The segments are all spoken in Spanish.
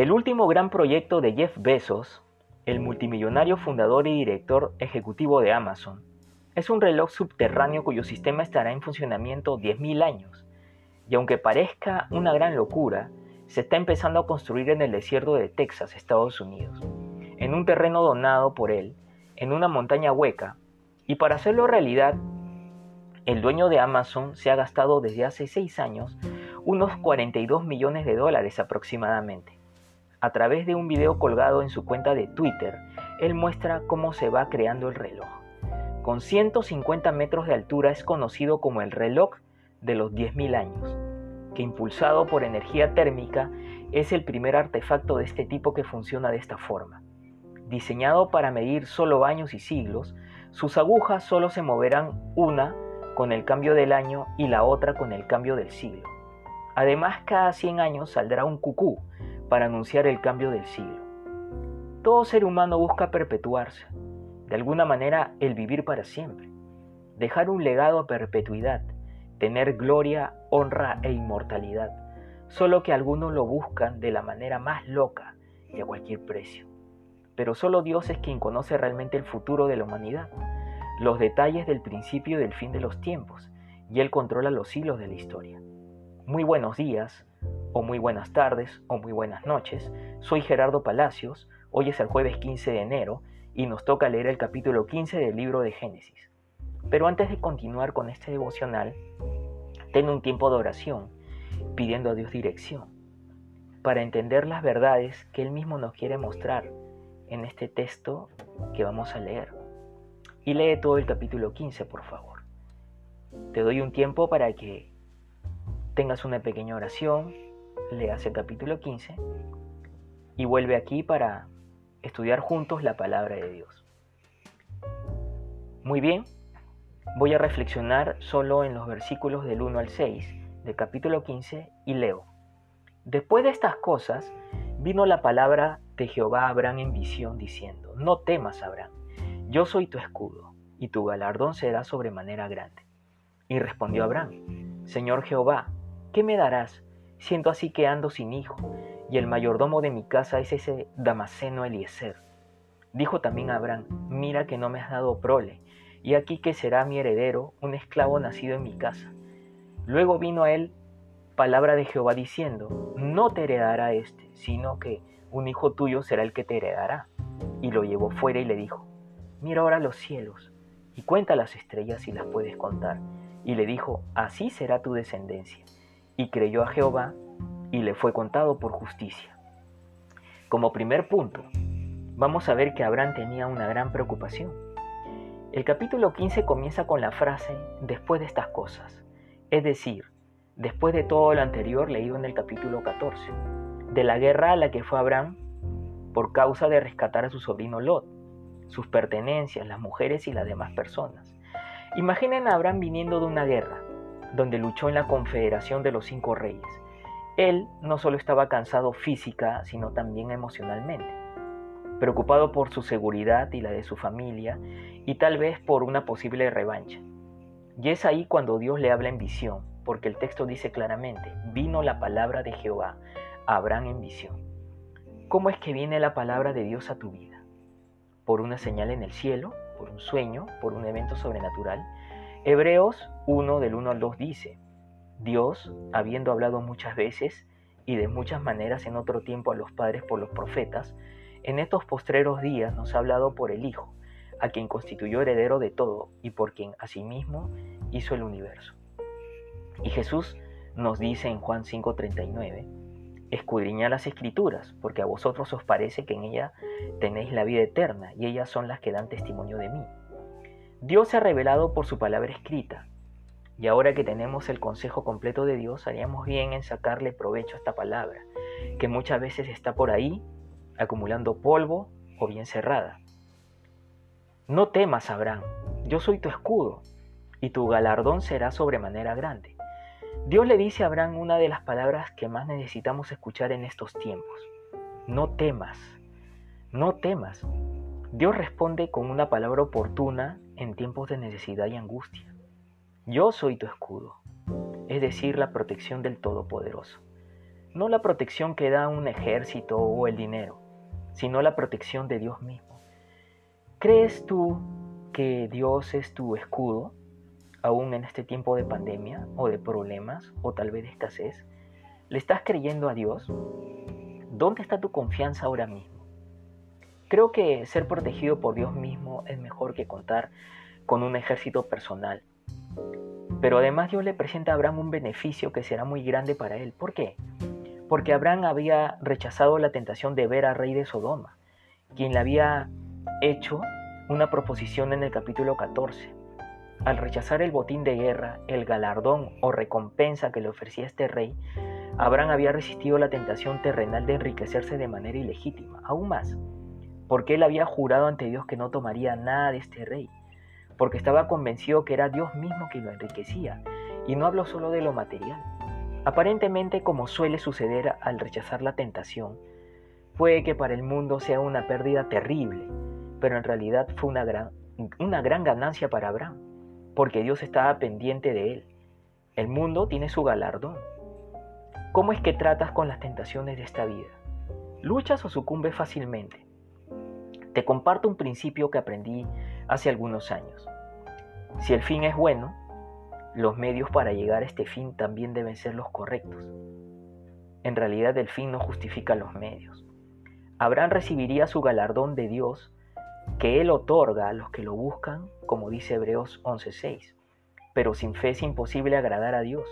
El último gran proyecto de Jeff Bezos, el multimillonario fundador y director ejecutivo de Amazon, es un reloj subterráneo cuyo sistema estará en funcionamiento 10.000 años. Y aunque parezca una gran locura, se está empezando a construir en el desierto de Texas, Estados Unidos, en un terreno donado por él, en una montaña hueca, y para hacerlo realidad, el dueño de Amazon se ha gastado desde hace seis años unos 42 millones de dólares aproximadamente. A través de un video colgado en su cuenta de Twitter, él muestra cómo se va creando el reloj. Con 150 metros de altura es conocido como el reloj de los 10.000 años, que impulsado por energía térmica es el primer artefacto de este tipo que funciona de esta forma. Diseñado para medir solo años y siglos, sus agujas solo se moverán una con el cambio del año y la otra con el cambio del siglo. Además, cada 100 años saldrá un cucú, para anunciar el cambio del siglo. Todo ser humano busca perpetuarse, de alguna manera el vivir para siempre, dejar un legado a perpetuidad, tener gloria, honra e inmortalidad, solo que algunos lo buscan de la manera más loca y a cualquier precio. Pero solo Dios es quien conoce realmente el futuro de la humanidad, los detalles del principio y del fin de los tiempos, y Él controla los siglos de la historia. Muy buenos días, o muy buenas tardes, o muy buenas noches. Soy Gerardo Palacios, hoy es el jueves 15 de enero y nos toca leer el capítulo 15 del libro de Génesis. Pero antes de continuar con este devocional, ten un tiempo de oración, pidiendo a Dios dirección, para entender las verdades que Él mismo nos quiere mostrar en este texto que vamos a leer. Y lee todo el capítulo 15, por favor. Te doy un tiempo para que tengas una pequeña oración, leas el capítulo 15 y vuelve aquí para estudiar juntos la palabra de Dios. Muy bien, voy a reflexionar solo en los versículos del 1 al 6 del capítulo 15 y leo. Después de estas cosas, vino la palabra de Jehová a Abraham en visión diciendo, no temas Abraham, yo soy tu escudo, y tu galardón será sobremanera grande. Y respondió Abraham, Señor Jehová, ¿qué me darás, siendo así que ando sin hijo, y el mayordomo de mi casa es ese Damaseno Eliezer? Dijo también Abraham, mira que no me has dado prole, y aquí que será mi heredero, un esclavo nacido en mi casa. Luego vino a él palabra de Jehová diciendo, no te heredará este, sino que un hijo tuyo será el que te heredará. Y lo llevó fuera y le dijo, mira ahora los cielos, y cuenta las estrellas si las puedes contar. Y le dijo, así será tu descendencia y creyó a Jehová y le fue contado por justicia. Como primer punto, vamos a ver que Abraham tenía una gran preocupación. El capítulo 15 comienza con la frase después de estas cosas, es decir, después de todo lo anterior leído en el capítulo 14, de la guerra a la que fue Abraham por causa de rescatar a su sobrino Lot, sus pertenencias, las mujeres y las demás personas. Imaginen a Abraham viniendo de una guerra, donde luchó en la Confederación de los Cinco Reyes. Él no solo estaba cansado física, sino también emocionalmente, preocupado por su seguridad y la de su familia, y tal vez por una posible revancha. Y es ahí cuando Dios le habla en visión, porque el texto dice claramente, vino la palabra de Jehová a Abraham en visión. ¿Cómo es que viene la palabra de Dios a tu vida? ¿Por una señal en el cielo? ¿Por un sueño? ¿Por un evento sobrenatural? Hebreos 1 del 1 al 2 dice, Dios, habiendo hablado muchas veces y de muchas maneras en otro tiempo a los padres por los profetas, en estos postreros días nos ha hablado por el Hijo, a quien constituyó heredero de todo y por quien asimismo hizo el universo. Y Jesús nos dice en Juan 5:39, escudriñad las escrituras, porque a vosotros os parece que en ella tenéis la vida eterna, y ellas son las que dan testimonio de mí. Dios se ha revelado por su palabra escrita, y ahora que tenemos el consejo completo de Dios, haríamos bien en sacarle provecho a esta palabra, que muchas veces está por ahí, acumulando polvo o bien cerrada. No temas, Abraham, yo soy tu escudo, y tu galardón será sobremanera grande. Dios le dice a Abraham una de las palabras que más necesitamos escuchar en estos tiempos. No temas, no temas. Dios responde con una palabra oportuna en tiempos de necesidad y angustia. Yo soy tu escudo, es decir, la protección del Todopoderoso. no la protección que da un ejército o el dinero, sino la protección de Dios mismo. ¿Crees tú que Dios es tu escudo, aún en este tiempo de pandemia o de problemas o tal vez de escasez? ¿Le estás creyendo a Dios? ¿Dónde está tu confianza ahora mismo? Creo que ser protegido por Dios mismo es mejor que contar con un ejército personal. Pero además Dios le presenta a Abraham un beneficio que será muy grande para él. ¿Por qué? Porque Abraham había rechazado la tentación de ver al rey de Sodoma, quien le había hecho una proposición en el capítulo 14. Al rechazar el botín de guerra, el galardón o recompensa que le ofrecía este rey, Abraham había resistido la tentación terrenal de enriquecerse de manera ilegítima, aún más, porque él había jurado ante Dios que no tomaría nada de este rey, porque estaba convencido que era Dios mismo quien lo enriquecía, y no hablo solo de lo material. Aparentemente, como suele suceder al rechazar la tentación, puede que para el mundo sea una pérdida terrible, pero en realidad fue una gran, una gran ganancia para Abraham, porque Dios estaba pendiente de él. El mundo tiene su galardón, ¿Cómo es que tratas con las tentaciones de esta vida? ¿Luchas o sucumbes fácilmente? Te comparto un principio que aprendí hace algunos años. Si el fin es bueno, los medios para llegar a este fin también deben ser los correctos. En realidad el fin no justifica los medios. Abraham recibiría su galardón de Dios que Él otorga a los que lo buscan, como dice Hebreos 11:6. Pero sin fe es imposible agradar a Dios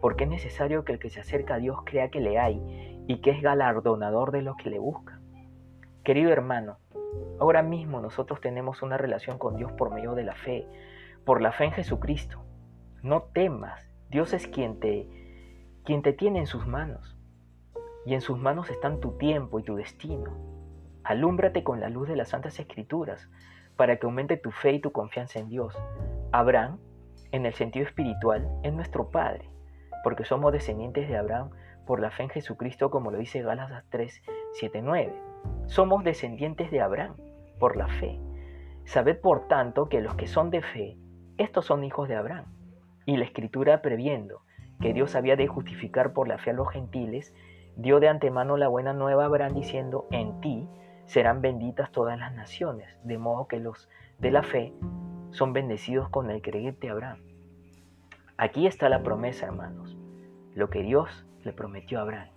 porque es necesario que el que se acerca a Dios crea que le hay y que es galardonador de los que le buscan. Querido hermano, ahora mismo nosotros tenemos una relación con Dios por medio de la fe, por la fe en Jesucristo. No temas, Dios es quien te, quien te tiene en sus manos, y en sus manos están tu tiempo y tu destino. Alúmbrate con la luz de las Santas Escrituras para que aumente tu fe y tu confianza en Dios. Abraham, en el sentido espiritual, es nuestro Padre porque somos descendientes de Abraham por la fe en Jesucristo, como lo dice Gálatas 3, 7, 9. Somos descendientes de Abraham por la fe. Sabed por tanto que los que son de fe, estos son hijos de Abraham. Y la escritura previendo que Dios había de justificar por la fe a los gentiles, dio de antemano la buena nueva a Abraham diciendo, en ti serán benditas todas las naciones, de modo que los de la fe son bendecidos con el creyente Abraham. Aquí está la promesa, hermanos, lo que Dios le prometió a Abraham.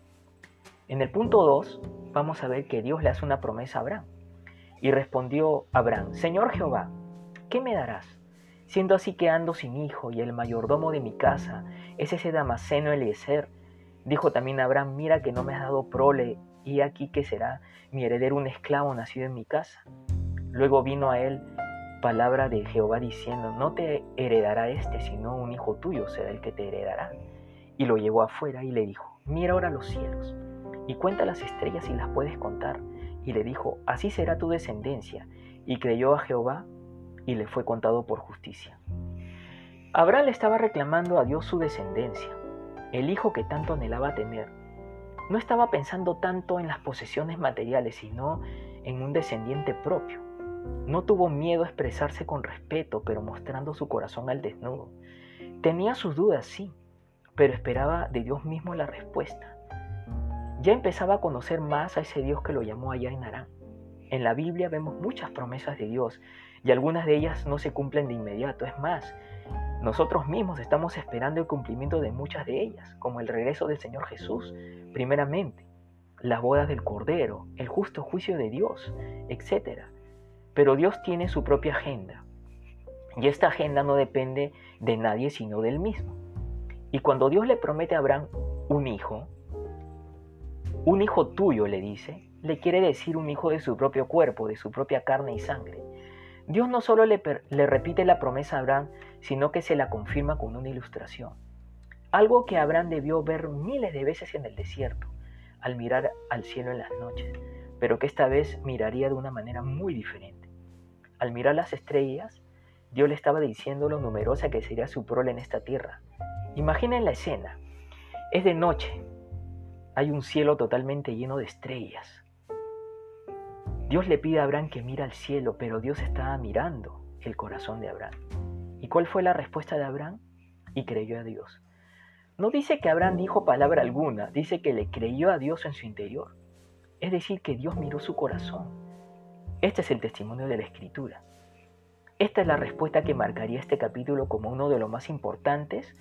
En el punto 2 vamos a ver que Dios le hace una promesa a Abraham. Y respondió Abraham, Señor Jehová, ¿qué me darás? Siendo así que ando sin hijo y el mayordomo de mi casa es ese Damaseno Eliezer. Dijo también Abraham, mira que no me has dado prole y aquí que será mi heredero un esclavo nacido en mi casa. Luego vino a él palabra de Jehová diciendo, no te heredará este, sino un hijo tuyo será el que te heredará. Y lo llevó afuera y le dijo, mira ahora los cielos y cuenta las estrellas si las puedes contar. Y le dijo, así será tu descendencia. Y creyó a Jehová y le fue contado por justicia. Abraham le estaba reclamando a Dios su descendencia, el hijo que tanto anhelaba tener. No estaba pensando tanto en las posesiones materiales, sino en un descendiente propio. No tuvo miedo a expresarse con respeto, pero mostrando su corazón al desnudo. Tenía sus dudas, sí, pero esperaba de Dios mismo la respuesta. Ya empezaba a conocer más a ese Dios que lo llamó allá en Arán. En la Biblia vemos muchas promesas de Dios y algunas de ellas no se cumplen de inmediato. Es más, nosotros mismos estamos esperando el cumplimiento de muchas de ellas, como el regreso del Señor Jesús, primeramente, las bodas del Cordero, el justo juicio de Dios, etc. Pero Dios tiene su propia agenda. Y esta agenda no depende de nadie sino del mismo. Y cuando Dios le promete a Abraham un hijo, un hijo tuyo le dice, le quiere decir un hijo de su propio cuerpo, de su propia carne y sangre. Dios no solo le, repite la promesa a Abraham, sino que se la confirma con una ilustración. Algo que Abraham debió ver miles de veces en el desierto, al mirar al cielo en las noches, pero que esta vez miraría de una manera muy diferente. Al mirar las estrellas, Dios le estaba diciendo lo numerosa que sería su prole en esta tierra. Imaginen la escena. Es de noche. Hay un cielo totalmente lleno de estrellas. Dios le pide a Abraham que mire al cielo, pero Dios estaba mirando el corazón de Abraham. ¿Y cuál fue la respuesta de Abraham? Y creyó a Dios. no dice que Abraham dijo palabra alguna, dice que le creyó a Dios en su interior. Es decir, que Dios miró su corazón. Este es el testimonio de la Escritura. Esta es la respuesta que marcaría este capítulo como uno de los más importantes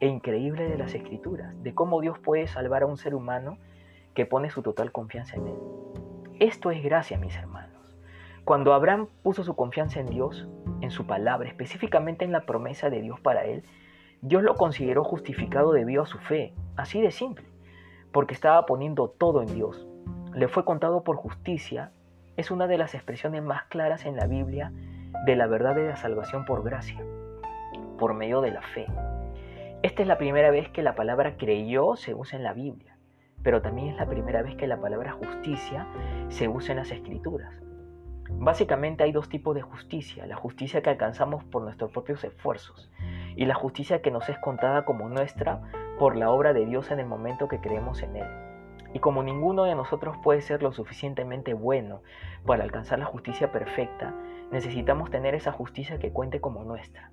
e increíbles de las Escrituras, de cómo Dios puede salvar a un ser humano que pone su total confianza en Él. Esto es gracia, mis hermanos. Cuando Abraham puso su confianza en Dios, en su palabra, específicamente en la promesa de Dios para él, Dios lo consideró justificado debido a su fe, así de simple, porque estaba poniendo todo en Dios. Le fue contado por justicia, es una de las expresiones más claras en la Biblia de la verdad de la salvación por gracia, por medio de la fe. Esta es la primera vez que la palabra creyó se usa en la Biblia, pero también es la primera vez que la palabra justicia se usa en las Escrituras. Básicamente hay dos tipos de justicia, la justicia que alcanzamos por nuestros propios esfuerzos y la justicia que nos es contada como nuestra por la obra de Dios en el momento que creemos en Él. Y como ninguno de nosotros puede ser lo suficientemente bueno para alcanzar la justicia perfecta, necesitamos tener esa justicia que cuente como nuestra,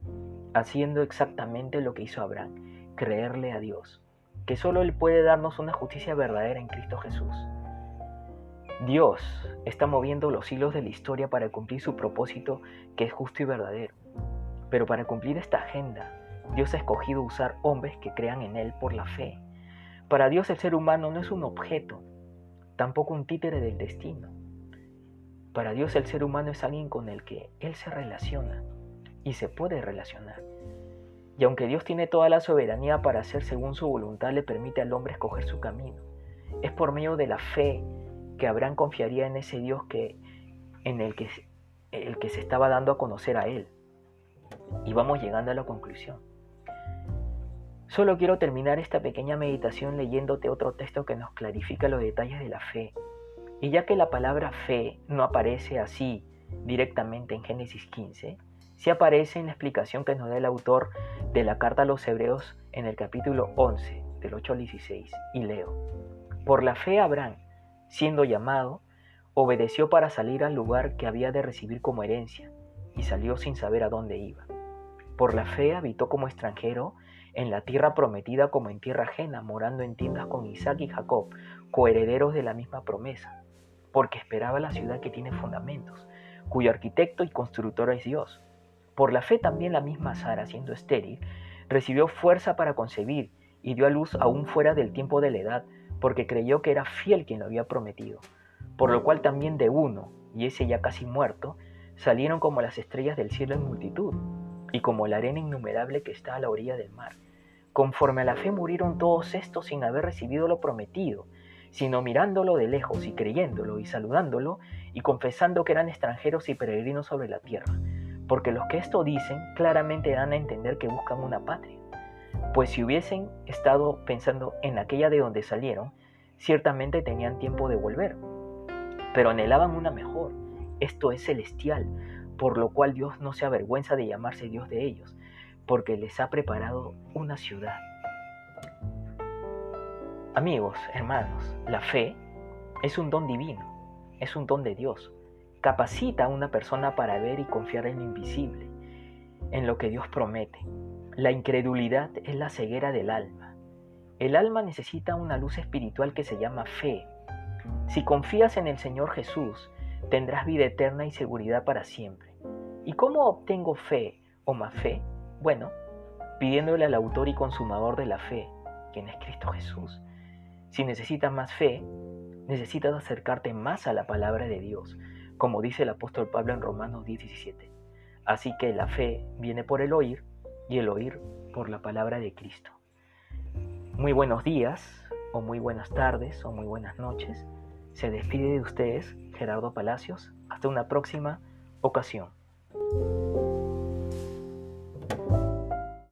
haciendo exactamente lo que hizo Abraham, creerle a Dios, que solo Él puede darnos una justicia verdadera en Cristo Jesús. Dios está moviendo los hilos de la historia para cumplir su propósito que es justo y verdadero. Pero para cumplir esta agenda, Dios ha escogido usar hombres que crean en Él por la fe. Para Dios el ser humano no es un objeto, tampoco un títere del destino. Para Dios el ser humano es alguien con el que Él se relaciona y se puede relacionar. Y aunque Dios tiene toda la soberanía para hacer según su voluntad, le permite al hombre escoger su camino. Es por medio de la fe que Abraham confiaría en ese Dios que, en el que, el que se estaba dando a conocer a él. Y vamos llegando a la conclusión. Solo quiero terminar esta pequeña meditación leyéndote otro texto que nos clarifica los detalles de la fe. Y ya que la palabra fe no aparece así directamente en Génesis 15, sí aparece en la explicación que nos da el autor de la carta a los Hebreos en el capítulo 11, del 8 al 16, y leo. Por la fe Abraham, Siendo llamado, obedeció para salir al lugar que había de recibir como herencia, y salió sin saber a dónde iba. Por la fe habitó como extranjero en la tierra prometida como en tierra ajena, morando en tiendas con Isaac y Jacob, coherederos de la misma promesa, porque esperaba la ciudad que tiene fundamentos, cuyo arquitecto y constructor es Dios. Por la fe también la misma Sara, siendo estéril, recibió fuerza para concebir y dio a luz aún fuera del tiempo de la edad, porque creyó que era fiel quien lo había prometido, por lo cual también de uno, y ese ya casi muerto, salieron como las estrellas del cielo en multitud, y como la arena innumerable que está a la orilla del mar. Conforme a la fe murieron todos estos sin haber recibido lo prometido, sino mirándolo de lejos y creyéndolo y saludándolo y confesando que eran extranjeros y peregrinos sobre la tierra, porque los que esto dicen claramente dan a entender que buscan una patria pues si hubiesen estado pensando en aquella de donde salieron, ciertamente tenían tiempo de volver, pero anhelaban una mejor, esto es celestial, por lo cual Dios no se avergüenza de llamarse Dios de ellos, porque les ha preparado una ciudad. Amigos, hermanos, la fe es un don divino, es un don de Dios. Capacita a una persona para ver y confiar en lo invisible, en lo que Dios promete. La incredulidad es la ceguera del alma. El alma necesita una luz espiritual que se llama fe. Si confías en el Señor Jesús, tendrás vida eterna y seguridad para siempre. ¿Y cómo obtengo fe o más fe? Bueno, pidiéndole al autor y consumador de la fe, quien es Cristo Jesús. Si necesitas más fe, necesitas acercarte más a la palabra de Dios, como dice el apóstol Pablo en Romanos 17. Así que la fe viene por el oír y el oír por la palabra de Cristo. Muy buenos días, o muy buenas tardes, o muy buenas noches. Se despide de ustedes Gerardo Palacios. Hasta una próxima ocasión.